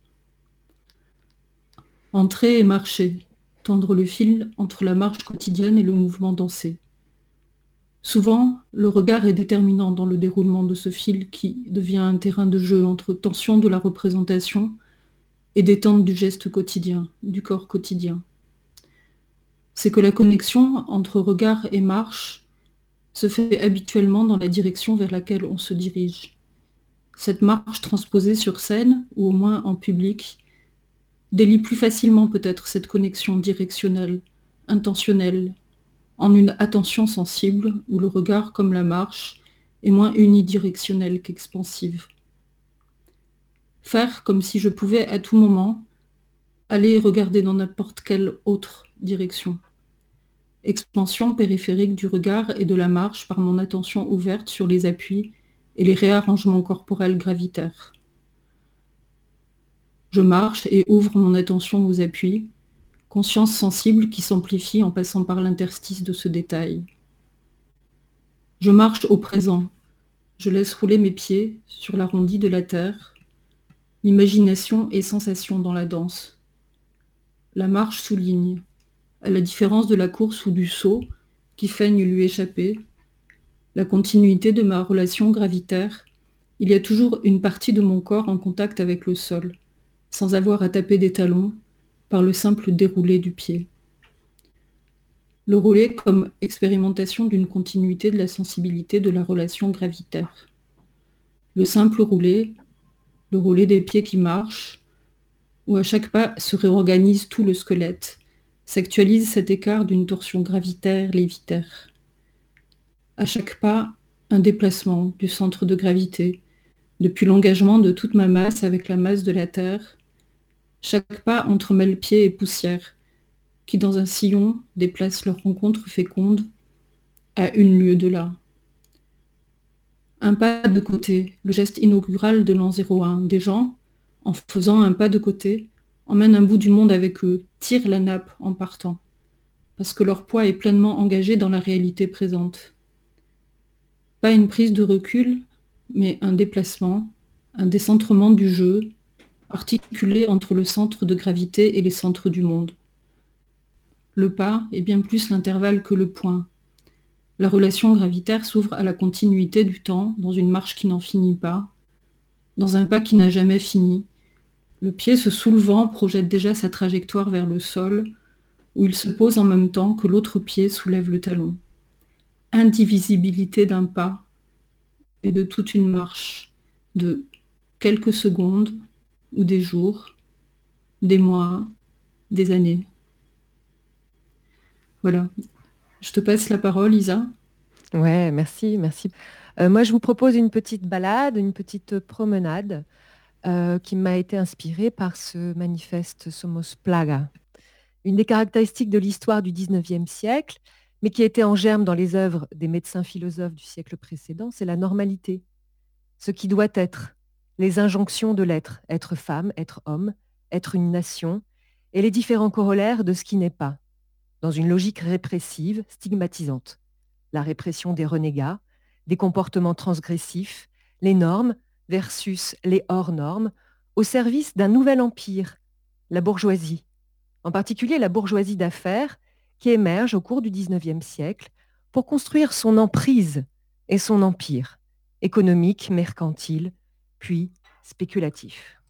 Entrer et marcher, tendre le fil entre la marche quotidienne et le mouvement dansé. Souvent, le regard est déterminant dans le déroulement de ce fil qui devient un terrain de jeu entre tension de la représentation et détente du geste quotidien, du corps quotidien c'est que la connexion entre regard et marche se fait habituellement dans la direction vers laquelle on se dirige. cette marche transposée sur scène, ou au moins en public, délie plus facilement peut-être cette connexion directionnelle, intentionnelle, en une attention sensible où le regard, comme la marche, est moins unidirectionnel qu'expansive. Faire comme si je pouvais à tout moment aller regarder dans n'importe quelle autre direction. Expansion périphérique du regard et de la marche par mon attention ouverte sur les appuis et les réarrangements corporels gravitaires. Je marche et ouvre mon attention aux appuis, conscience sensible qui s'amplifie en passant par l'interstice de ce détail. Je marche au présent, je laisse rouler mes pieds sur l'arrondi de la terre, imagination et sensation dans la danse. La marche souligne, à la différence de la course ou du saut qui feigne lui échapper, la continuité de ma relation gravitaire, il y a toujours une partie de mon corps en contact avec le sol, sans avoir à taper des talons, par le simple déroulé du pied. Le rouler comme expérimentation d'une continuité de la sensibilité de la relation gravitaire. Le simple rouler, le rouler des pieds qui marchent, où à chaque pas se réorganise tout le squelette, s'actualise cet écart d'une torsion gravitaire lévitaire à chaque pas un déplacement du centre de gravité, depuis l'engagement de toute ma masse avec la masse de la Terre. Chaque pas entremêle pieds et poussière, qui dans un sillon déplacent leur rencontre féconde à une lieue de là. Un pas de côté, le geste inaugural de l'an 01. Des gens, en faisant un pas de côté, emmènent un bout du monde avec eux, tirent la nappe en partant, parce que leur poids est pleinement engagé dans la réalité présente. Pas une prise de recul, mais un déplacement, un décentrement du jeu, articulé entre le centre de gravité et les centres du monde. Le pas est bien plus l'intervalle que le point. La relation gravitaire s'ouvre à la continuité du temps dans une marche qui n'en finit pas, dans un pas qui n'a jamais fini. Le pied se soulevant projette déjà sa trajectoire vers le sol, où il se pose en même temps que l'autre pied soulève le talon indivisibilité d'un pas et de toute une marche de quelques secondes ou des jours, des mois, des années. Voilà. Je te passe la parole, Isa. Ouais, merci, merci. Euh, moi, je vous propose une petite balade, une petite promenade euh, qui m'a été inspirée par ce manifeste Somos Plaga. Une des caractéristiques de l'histoire du 19e siècle, mais qui était en germe dans les œuvres des médecins philosophes du siècle précédent, c'est la normalité. Ce qui doit être, les injonctions de l'être, être femme, être homme, être une nation, et les différents corollaires de ce qui n'est pas, dans une logique répressive, stigmatisante. La répression des renégats, des comportements transgressifs, les normes versus les hors-normes, au service d'un nouvel empire, la bourgeoisie, en particulier la bourgeoisie d'affaires, qui émerge au cours du XIXe siècle pour construire son emprise et son empire, économique, mercantile, puis spéculatif.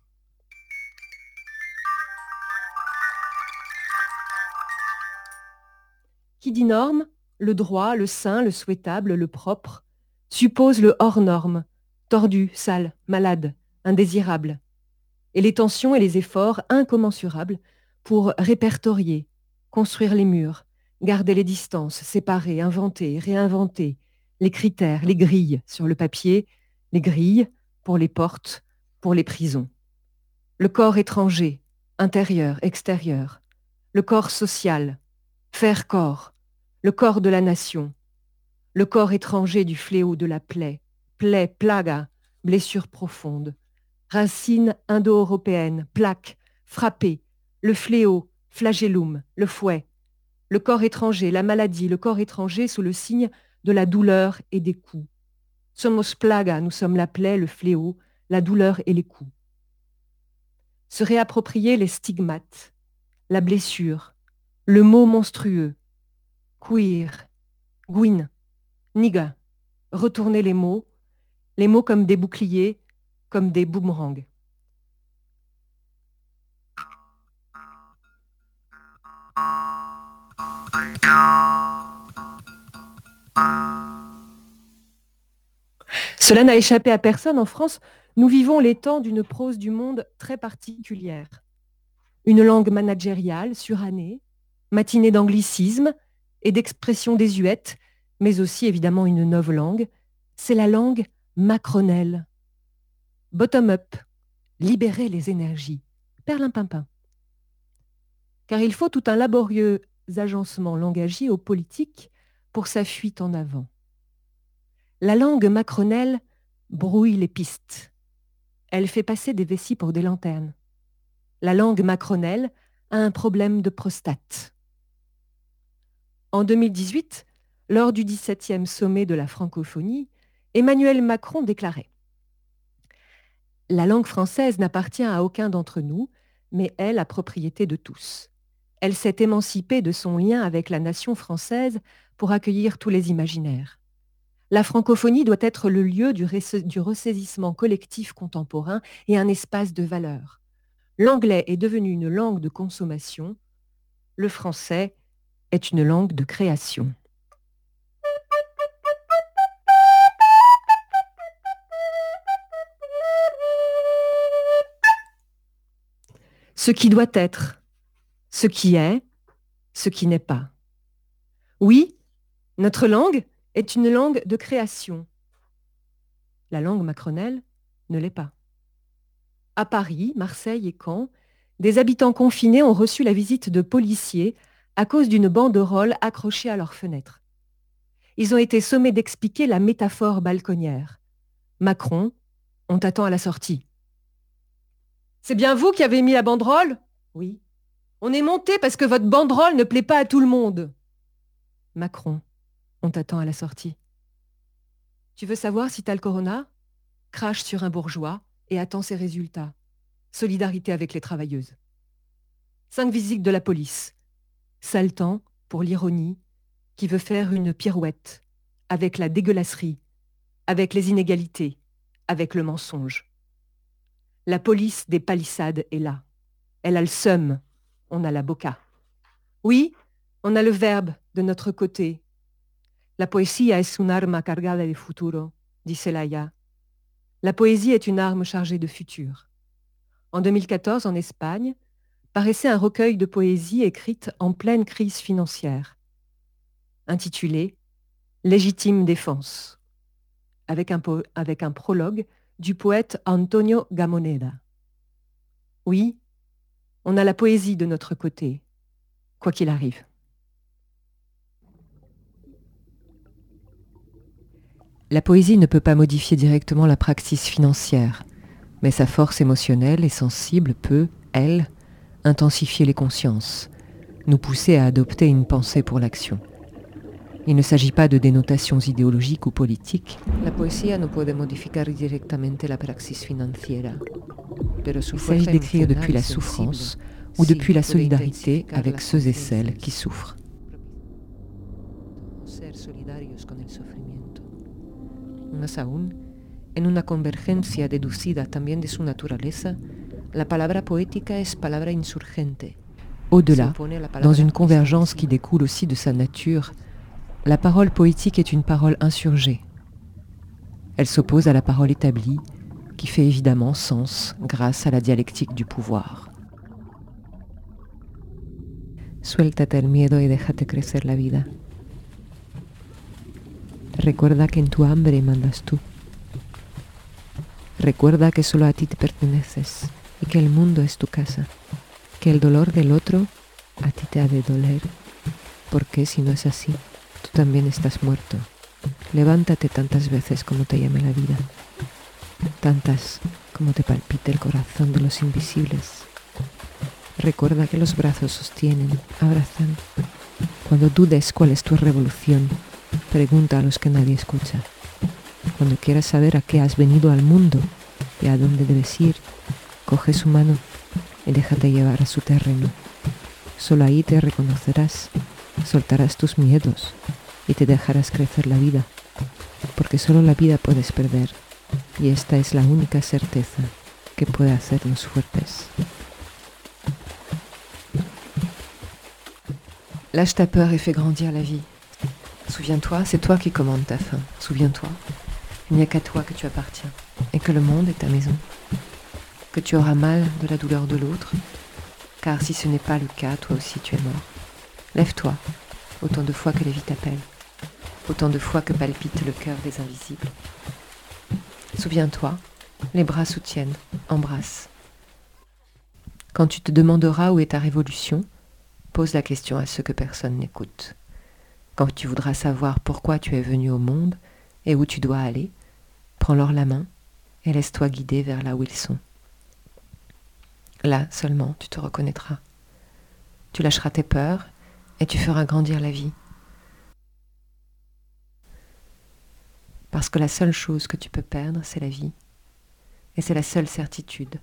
Qui dit norme, le droit, le sain, le souhaitable, le propre, suppose le hors norme, tordu, sale, malade, indésirable, et les tensions et les efforts incommensurables pour répertorier, construire les murs, garder les distances, séparer, inventer, réinventer, les critères, les grilles sur le papier, les grilles pour les portes, pour les prisons. Le corps étranger, intérieur, extérieur, le corps social, faire corps, le corps de la nation, le corps étranger du fléau de la plaie, plaie, plaga, blessure profonde, racine indo-européenne, plaque, frappée, le fléau, flagellum, le fouet, le corps étranger, la maladie, le corps étranger sous le signe de la douleur et des coups. Somos plaga, nous sommes la plaie, le fléau, la douleur et les coups. Se réapproprier les stigmates, la blessure, le mot monstrueux, queer, guin, niga, retourner les mots, les mots comme des boucliers, comme des boomerangs. Cela n'a échappé à personne en France. nous vivons les temps d'une prose du monde très particulière. Une langue managériale, surannée, matinée d'anglicisme et d'expressions désuètes, mais aussi évidemment une nouvelle langue, c'est la langue macronelle. Bottom-up, libérer les énergies. Perlimpinpin. Car il faut tout un laborieux agencement langagier aux politiques pour sa fuite en avant. La langue macronelle brouille les pistes. Elle fait passer des vessies pour des lanternes. La langue macronelle a un problème de prostate. En 2018, lors du 17e sommet de la francophonie, Emmanuel Macron déclarait La langue française n'appartient à aucun d'entre nous, mais est la propriété de tous. Elle s'est émancipée de son lien avec la nation française pour accueillir tous les imaginaires. La francophonie doit être le lieu du, du ressaisissement collectif contemporain et un espace de valeur. L'anglais est devenu une langue de consommation, le français est une langue de création. Ce qui doit être, ce qui est, ce qui n'est pas. Oui, notre langue est une langue de création. La langue macronelle ne l'est pas. À Paris, Marseille et Caen, des habitants confinés ont reçu la visite de policiers à cause d'une banderole accrochée à leurs fenêtres. Ils ont été sommés d'expliquer la métaphore balconnière. Macron, on t'attend à la sortie. C'est bien vous qui avez mis la banderole? Oui. On est monté parce que votre banderole ne plaît pas à tout le monde. Macron, on t'attend à la sortie. Tu veux savoir si t'as le corona? Crache sur un bourgeois et attends ses résultats. Solidarité avec les travailleuses. Cinq visites de la police. Sale temps pour l'ironie qui veut faire une pirouette avec la dégueulasserie, avec les inégalités, avec le mensonge. La police des palissades est là. Elle a le seum, on a la boca. Oui, on a le verbe de notre côté. La poesía es un arma cargada de futuro, dit Celaya. La poésie est une arme chargée de futur. En 2014, en Espagne, paraissait un recueil de poésie écrite en pleine crise financière, intitulé Légitime défense, avec un, avec un prologue du poète Antonio Gamoneda. Oui, on a la poésie de notre côté, quoi qu'il arrive. La poésie ne peut pas modifier directement la praxis financière, mais sa force émotionnelle et sensible peut, elle, intensifier les consciences, nous pousser à adopter une pensée pour l'action. Il ne s'agit pas de dénotations idéologiques ou politiques. La poésie ne peut modifier directement la praxis financière. Il s'agit d'écrire depuis la souffrance ou depuis la solidarité avec ceux et celles qui souffrent. Más aún, en una convergencia deducida también de su naturaleza, la palabra poética es palabra insurgente. Au-delà, dans une convergence qui découle aussi de sa nature, la parole poétique est une parole insurgée. Elle s'oppose à la parole établie, qui fait évidemment sens grâce à la dialectique du pouvoir. Suéltate el miedo y déjate crecer la vida. Recuerda que en tu hambre mandas tú. Recuerda que solo a ti te perteneces y que el mundo es tu casa. Que el dolor del otro a ti te ha de doler. Porque si no es así, también estás muerto. Levántate tantas veces como te llame la vida. Tantas como te palpite el corazón de los invisibles. Recuerda que los brazos sostienen, abrazan. Cuando dudes cuál es tu revolución, pregunta a los que nadie escucha. Cuando quieras saber a qué has venido al mundo y a dónde debes ir, coge su mano y déjate llevar a su terreno. Solo ahí te reconocerás soltarás tus miedos y te dejarás crecer la vida, porque solo la vida puedes perder, y esta es la única certeza que puede hacernos fuertes. Lâche ta peur et fais grandir la vie. Souviens-toi, c'est toi qui commandes ta fin. Souviens-toi, il n'y a qu'à toi que tu appartiens. et que le monde est ta maison, que tu auras mal de la douleur de l'autre, car si ce n'est pas le cas, toi aussi tu es mort. Lève-toi, autant de fois que la vie t'appelle, autant de fois que palpite le cœur des invisibles. Souviens-toi, les bras soutiennent, embrasse. Quand tu te demanderas où est ta révolution, pose la question à ceux que personne n'écoute. Quand tu voudras savoir pourquoi tu es venu au monde et où tu dois aller, prends-leur la main et laisse-toi guider vers là où ils sont. Là seulement tu te reconnaîtras. Tu lâcheras tes peurs et tu feras grandir la vie. Parce que la seule chose que tu peux perdre, c'est la vie. Et c'est la seule certitude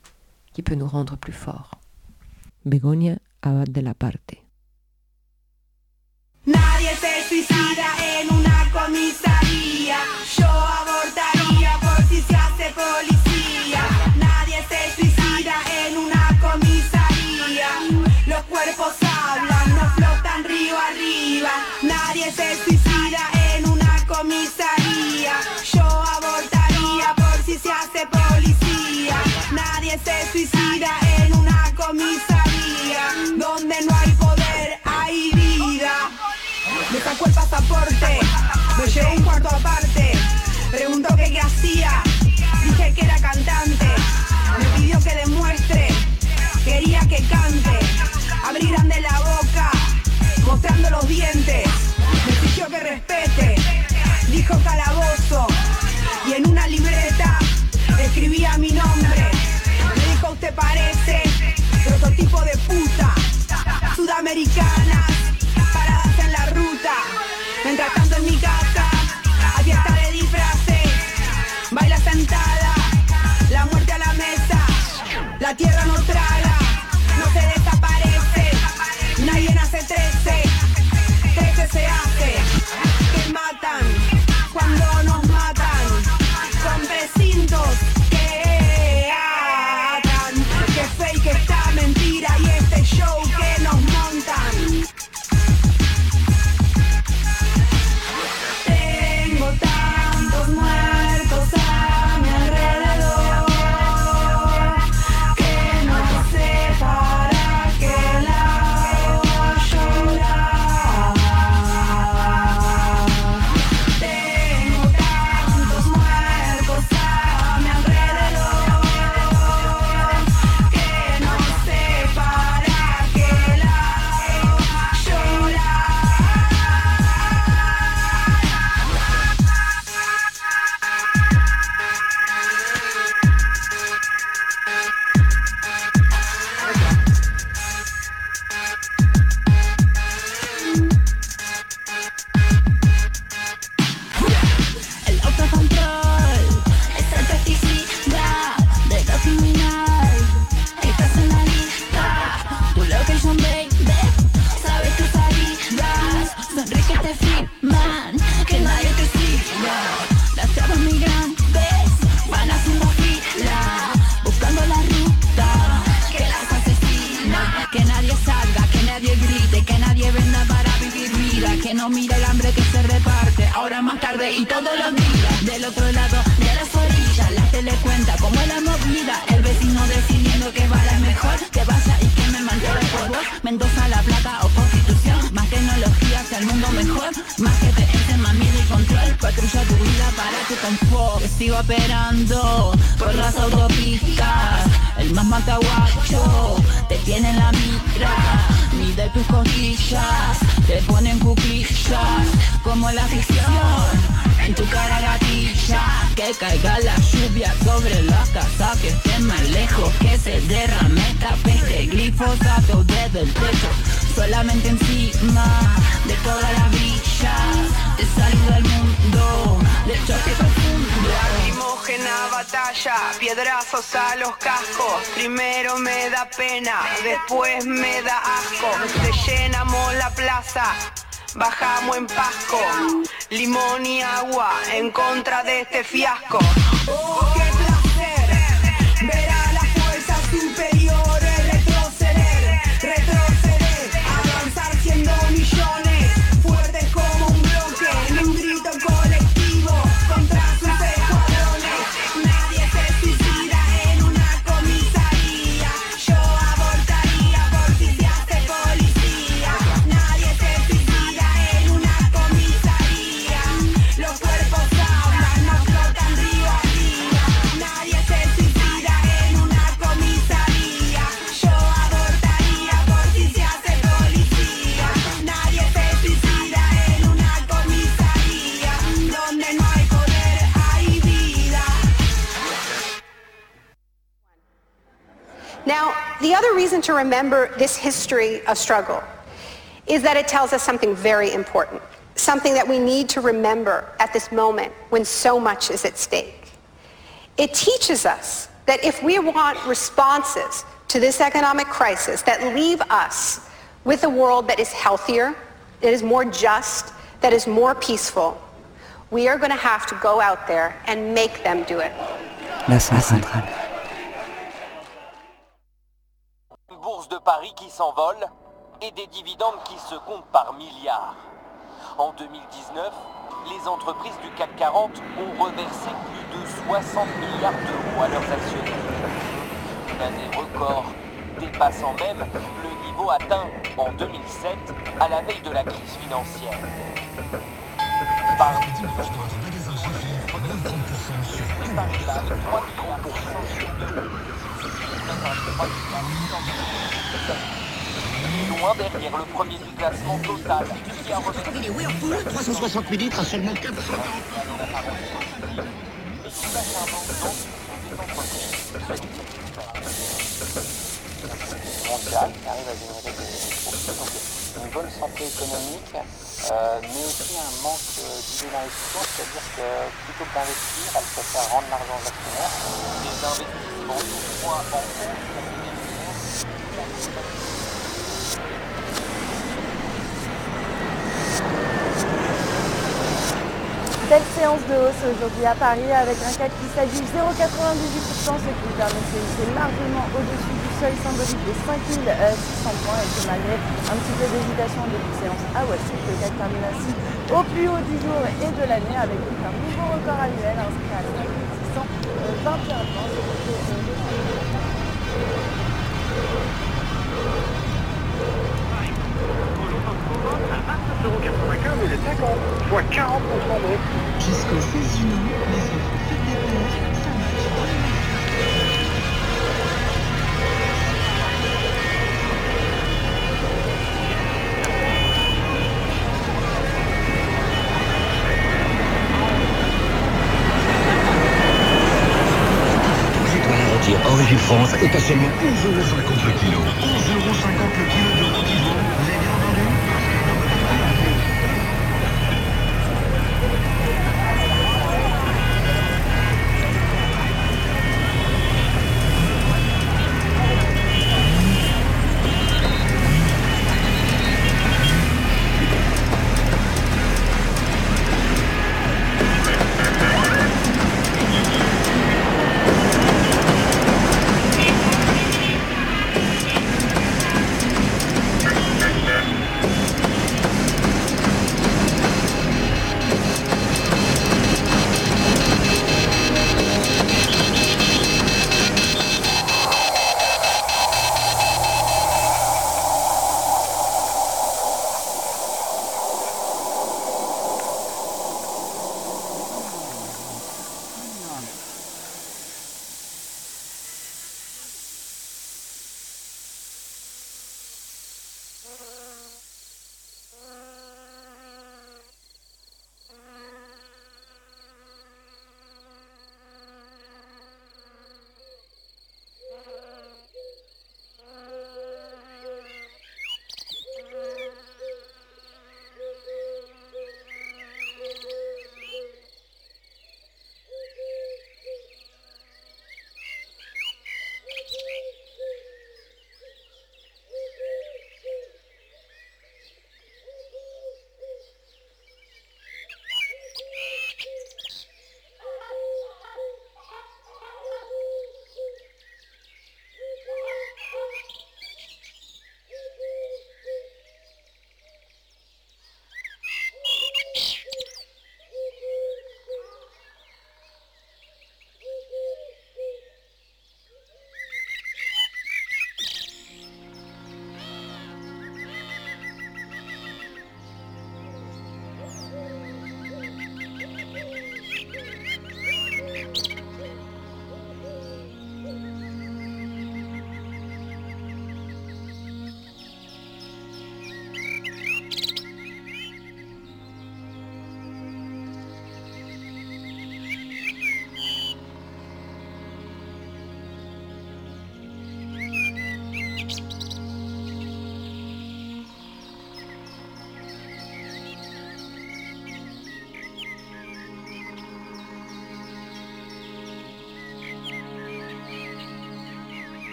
qui peut nous rendre plus forts. Begonia Abad de la Parte. Nadie se suicida en una comisaría. Suicida en una comisaría. Donde no hay poder, hay vida. Me sacó el pasaporte, me llevó un cuarto aparte. Preguntó qué hacía, dije que era cantante. Me pidió que demuestre, quería que cante. Abrí grande la boca, mostrando los dientes. Me exigió que respete, dijo calabozo. Y en una libreta escribía mi nombre. Me dijo usted parece prototipo de puta sudamericana paradas en la ruta. Mientras tanto en mi casa, aquí está de disfraces. Baila sentada, la muerte a la mesa. La tierra no traga, sigo operando por las autopistas, el más mataguacho te tiene en la mira. Mide tus costillas, te ponen cuclillas, como la ficción. En tu cara gatilla, que caiga la lluvia sobre la casa, que esté más lejos, que se derrame esta peste, glifosato desde el techo, solamente encima de toda la villa, te saluda el mundo, de choque profundo. Lacrimógena batalla, piedrazos a los cascos, primero me da pena, después me da asco, te llenamos la plaza. Bajamos en Pasco, limón y agua en contra de este fiasco. Reason to remember this history of struggle is that it tells us something very important, something that we need to remember at this moment when so much is at stake. It teaches us that if we want responses to this economic crisis that leave us with a world that is healthier, that is more just, that is more peaceful, we are going to have to go out there and make them do it. La centrale. De Paris qui s'envole et des dividendes qui se comptent par milliards. En 2019, les entreprises du CAC 40 ont reversé plus de 60 milliards d'euros à leurs actionnaires. Une année record, dépassant même le niveau atteint en 2007 à la veille de la crise financière. Loin derrière le premier du classement total, qui a reversé 360 millilitres à seulement 4 mondiale qui arrive à générer des une bonne santé économique, euh, mais aussi un manque euh, d'idées d'investissement, c'est-à-dire que plutôt que d'investir, elle préfère rendre l'argent aux actionnaires. Des investissements toutefois en Belle séance de hausse aujourd'hui à Paris avec un CAC qui s'agit 0,98%, ce qui permet de se largement au-dessus du seuil symbolique des 5600 points et que malgré un petit peu d'hésitation de séance à Wall Street, le CAC termine ainsi au plus haut du jour et de l'année avec un nouveau record annuel inscrit à 5621 points. Et les 50, soit 40% de Jusqu'au 16 juin, les offres faites des ça marche. Étoile rôtir Origine France est à seulement 11,50€ le kilo. 11,50€ le kilo de rôti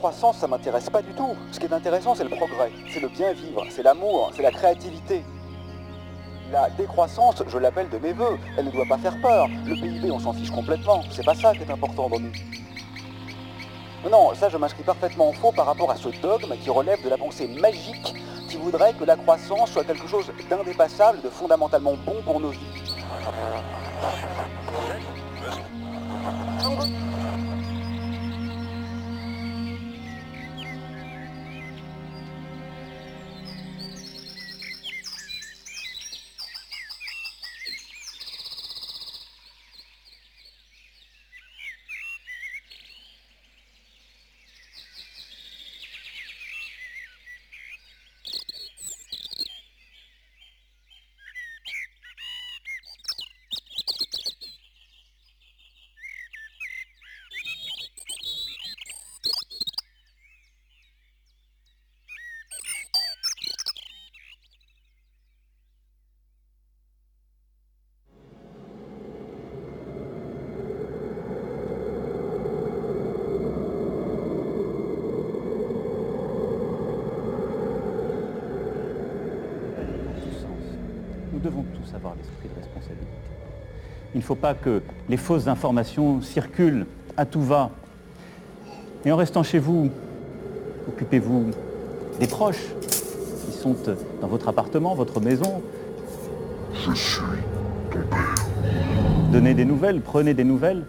croissance, ça m'intéresse pas du tout. Ce qui est intéressant, c'est le progrès, c'est le bien vivre, c'est l'amour, c'est la créativité. La décroissance, je l'appelle de mes voeux, elle ne doit pas faire peur. Le PIB, on s'en fiche complètement. C'est pas ça qui est important dans nous. Non, ça je m'inscris parfaitement en faux par rapport à ce dogme qui relève de la pensée magique qui voudrait que la croissance soit quelque chose d'indépassable, de fondamentalement bon pour nos vies. Faut pas que les fausses informations circulent à tout va. Et en restant chez vous, occupez-vous des proches qui sont dans votre appartement, votre maison. Je suis ton père. Donnez des nouvelles, prenez des nouvelles.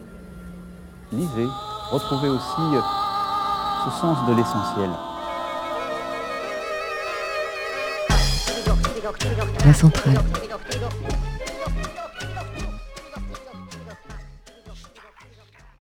Lisez, retrouvez aussi euh, ce sens de l'essentiel. La centrale.